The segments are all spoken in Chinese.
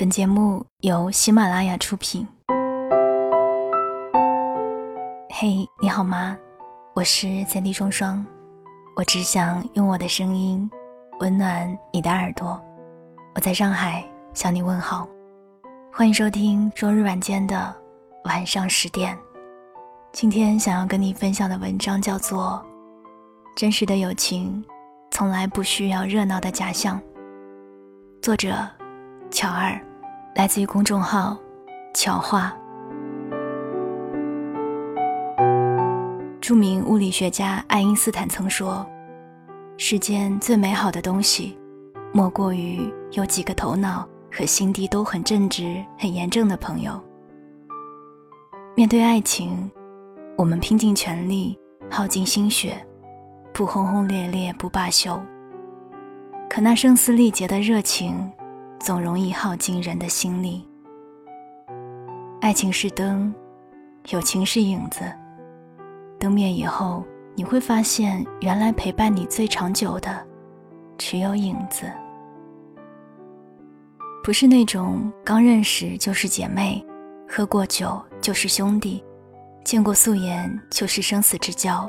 本节目由喜马拉雅出品。嘿，你好吗？我是三 D 双双，我只想用我的声音温暖你的耳朵。我在上海向你问好，欢迎收听周日晚间的晚上十点。今天想要跟你分享的文章叫做《真实的友情从来不需要热闹的假象》，作者乔二。来自于公众号“巧话”。著名物理学家爱因斯坦曾说：“世间最美好的东西，莫过于有几个头脑和心地都很正直、很严正的朋友。”面对爱情，我们拼尽全力，耗尽心血，不轰轰烈烈，不罢休。可那声嘶力竭的热情。总容易耗尽人的心力。爱情是灯，友情是影子。灯灭以后，你会发现，原来陪伴你最长久的，只有影子。不是那种刚认识就是姐妹，喝过酒就是兄弟，见过素颜就是生死之交。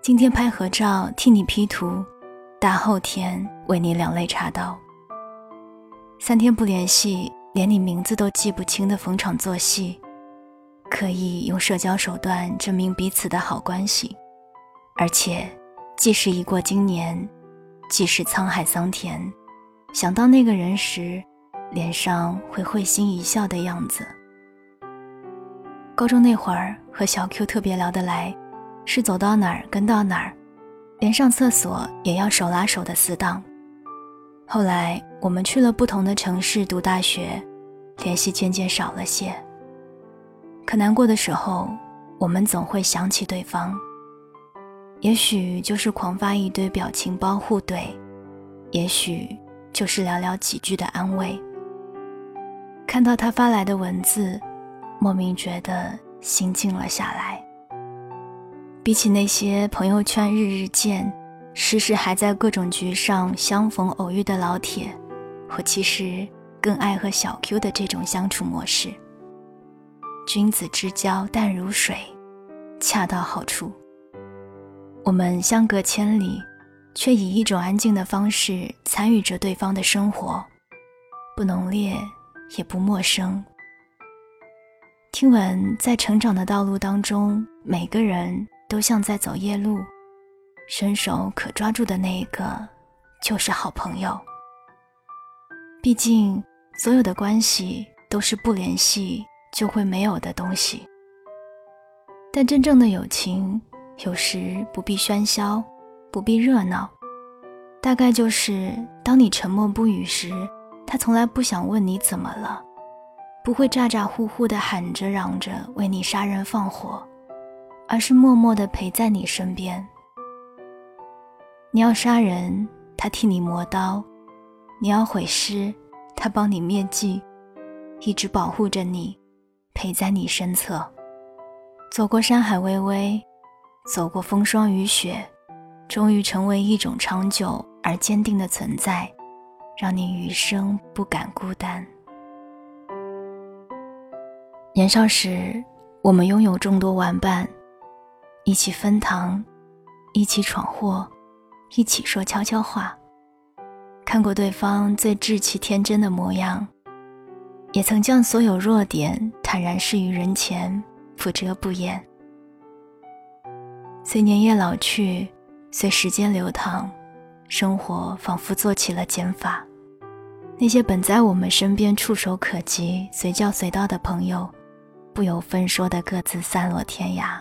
今天拍合照替你 P 图，大后天为你两肋插刀。三天不联系，连你名字都记不清的逢场作戏，刻意用社交手段证明彼此的好关系，而且，即使已过今年，即使沧海桑田，想到那个人时，脸上会会心一笑的样子。高中那会儿和小 Q 特别聊得来，是走到哪儿跟到哪儿，连上厕所也要手拉手的死党。后来我们去了不同的城市读大学，联系渐渐少了些。可难过的时候，我们总会想起对方。也许就是狂发一堆表情包互怼，也许就是寥寥几句的安慰。看到他发来的文字，莫名觉得心静了下来。比起那些朋友圈日日见。时时还在各种局上相逢偶遇的老铁，我其实更爱和小 Q 的这种相处模式。君子之交淡如水，恰到好处。我们相隔千里，却以一种安静的方式参与着对方的生活，不浓烈也不陌生。听闻在成长的道路当中，每个人都像在走夜路。伸手可抓住的那一个，就是好朋友。毕竟，所有的关系都是不联系就会没有的东西。但真正的友情，有时不必喧嚣，不必热闹，大概就是当你沉默不语时，他从来不想问你怎么了，不会咋咋呼呼地喊着嚷着为你杀人放火，而是默默地陪在你身边。你要杀人，他替你磨刀；你要毁尸，他帮你灭迹，一直保护着你，陪在你身侧。走过山海巍巍，走过风霜雨雪，终于成为一种长久而坚定的存在，让你余生不敢孤单。年少时，我们拥有众多玩伴，一起分糖，一起闯祸。一起说悄悄话，看过对方最稚气天真的模样，也曾将所有弱点坦然示于人前，不遮不掩。随年月老去，随时间流淌，生活仿佛做起了减法。那些本在我们身边触手可及、随叫随到的朋友，不由分说的各自散落天涯。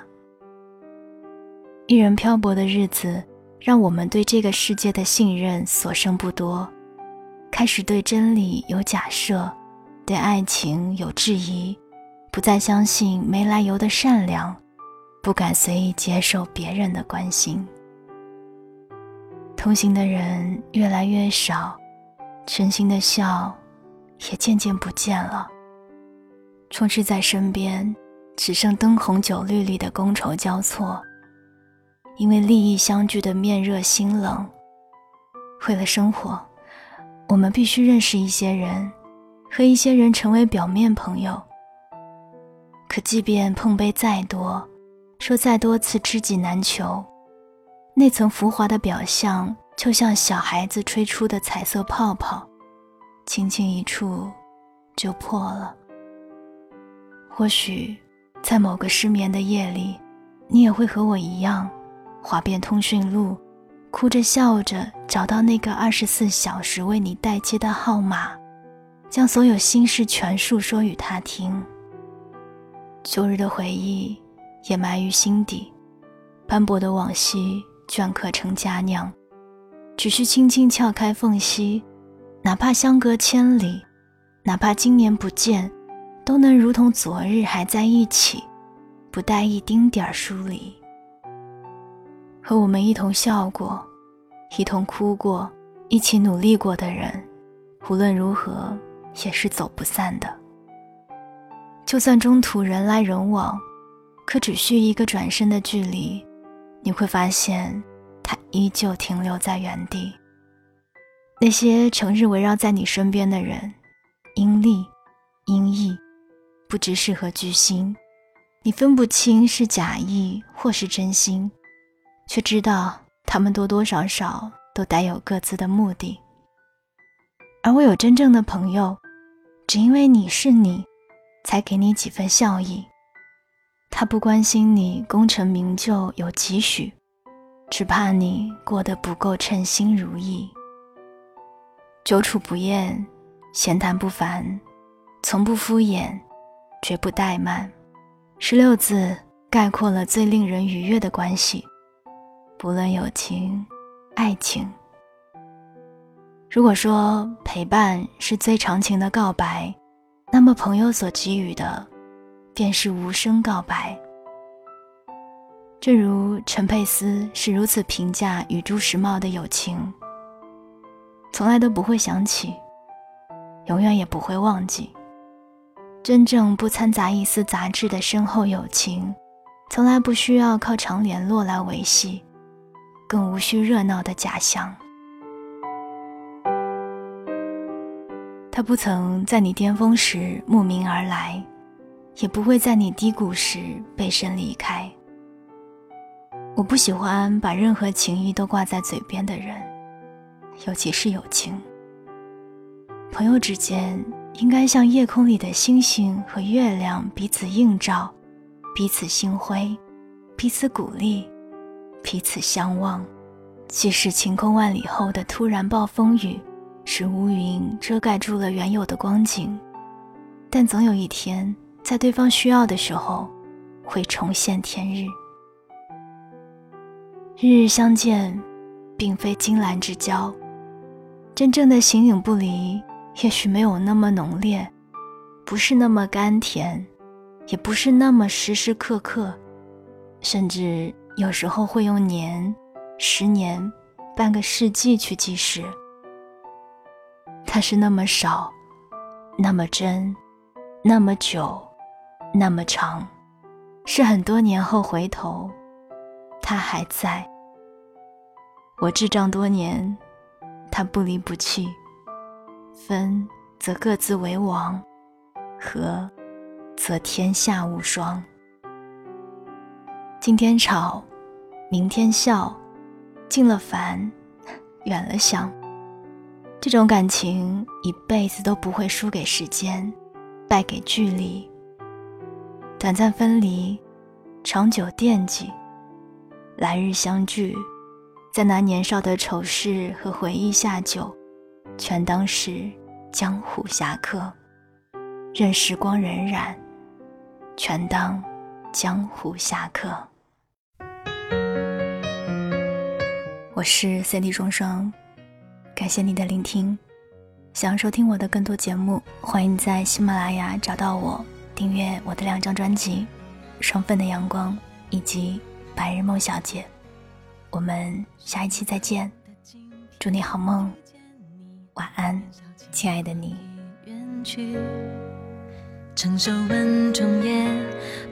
一人漂泊的日子。让我们对这个世界的信任所剩不多，开始对真理有假设，对爱情有质疑，不再相信没来由的善良，不敢随意接受别人的关心。同行的人越来越少，真心的笑也渐渐不见了。充斥在身边，只剩灯红酒绿里的觥筹交错。因为利益相聚的面热心冷，为了生活，我们必须认识一些人，和一些人成为表面朋友。可即便碰杯再多，说再多次知己难求，那层浮华的表象，就像小孩子吹出的彩色泡泡，轻轻一触就破了。或许，在某个失眠的夜里，你也会和我一样，滑遍通讯录，哭着笑着找到那个二十四小时为你待机的号码，将所有心事全诉说与他听。旧日的回忆掩埋于心底，斑驳的往昔镌刻成佳酿，只需轻轻撬开缝隙，哪怕相隔千里，哪怕今年不见。都能如同昨日还在一起，不带一丁点儿疏离。和我们一同笑过，一同哭过，一起努力过的人，无论如何也是走不散的。就算中途人来人往，可只需一个转身的距离，你会发现他依旧停留在原地。那些成日围绕在你身边的人，阴利阴义。不知是何居心，你分不清是假意或是真心，却知道他们多多少少都带有各自的目的。而我有真正的朋友，只因为你是你，才给你几分笑意。他不关心你功成名就有几许，只怕你过得不够称心如意。久处不厌，闲谈不烦，从不敷衍。绝不怠慢，十六字概括了最令人愉悦的关系，不论友情、爱情。如果说陪伴是最长情的告白，那么朋友所给予的，便是无声告白。正如陈佩斯是如此评价与朱时茂的友情：从来都不会想起，永远也不会忘记。真正不掺杂一丝杂质的深厚友情，从来不需要靠常联络来维系，需热闹的假象。他不曾在你巅峰时慕名而来，也不会在你低谷时背身离开。我不喜欢把任何情谊都挂在嘴边的人，尤其是友情。朋友之间。应该像夜空里的星星和月亮彼此映照，彼此星辉，彼此鼓励，彼此相望。即使晴空万里后的突然暴风雨，使乌云遮盖住了原有的光景，但总有一天，在对方需要的时候，会重现天日。日日相见，并非金兰之交，真正的形影不离。也许没有那么浓烈，不是那么甘甜，也不是那么时时刻刻，甚至有时候会用年、十年、半个世纪去计时。它是那么少，那么真，那么久，那么长，是很多年后回头，他还在。我智障多年，他不离不弃。分则各自为王，合则天下无双。今天吵，明天笑，近了烦，远了想。这种感情一辈子都不会输给时间，败给距离。短暂分离，长久惦记，来日相聚，在那年少的丑事和回忆下酒。全当是江湖侠客，任时光荏苒，全当江湖侠客。我是 CD 双双，感谢你的聆听。想要收听我的更多节目，欢迎在喜马拉雅找到我，订阅我的两张专辑《双份的阳光》以及《白日梦小姐》。我们下一期再见，祝你好梦。晚安，亲爱的你。承受稳重也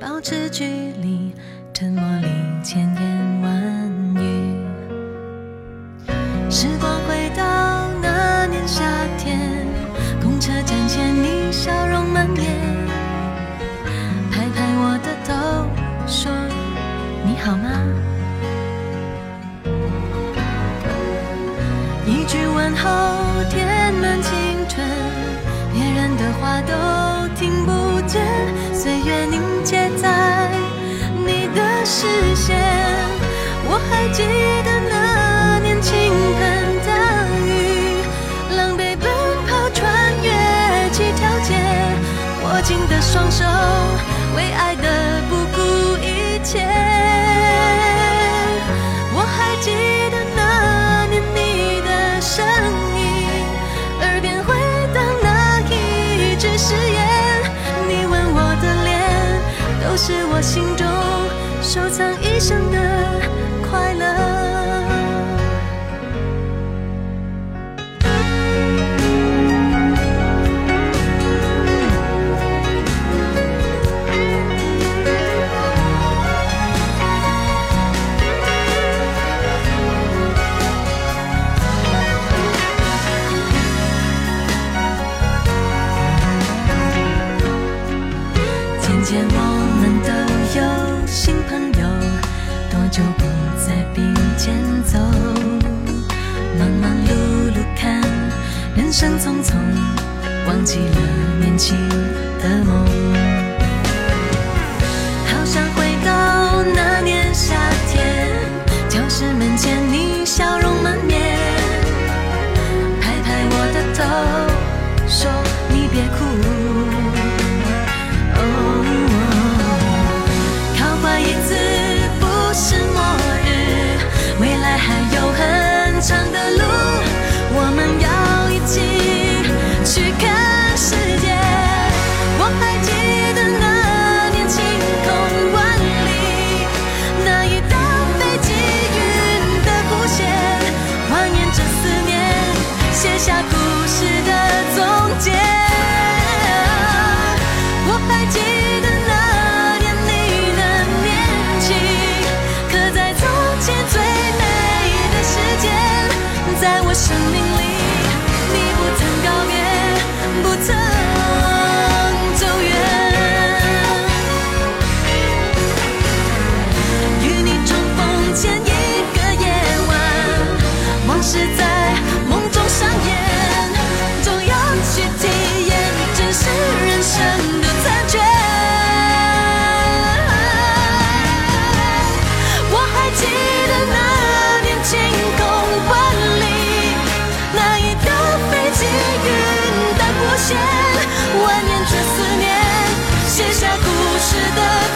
保持距离，沉默里千言万记得那年倾盆大雨，狼狈奔跑穿越几条街，握紧的双手为爱的不顾一切。我还记得那年你的声音，耳边回荡那一句誓言，你吻我的脸，都是我心中收藏一生的我们都有新朋友，多久不再并肩走？忙忙碌碌看人生匆匆，忘记了年轻的梦。好想回到那年夏天，教室门前你笑容满面，拍拍我的头，说你别哭。下不是的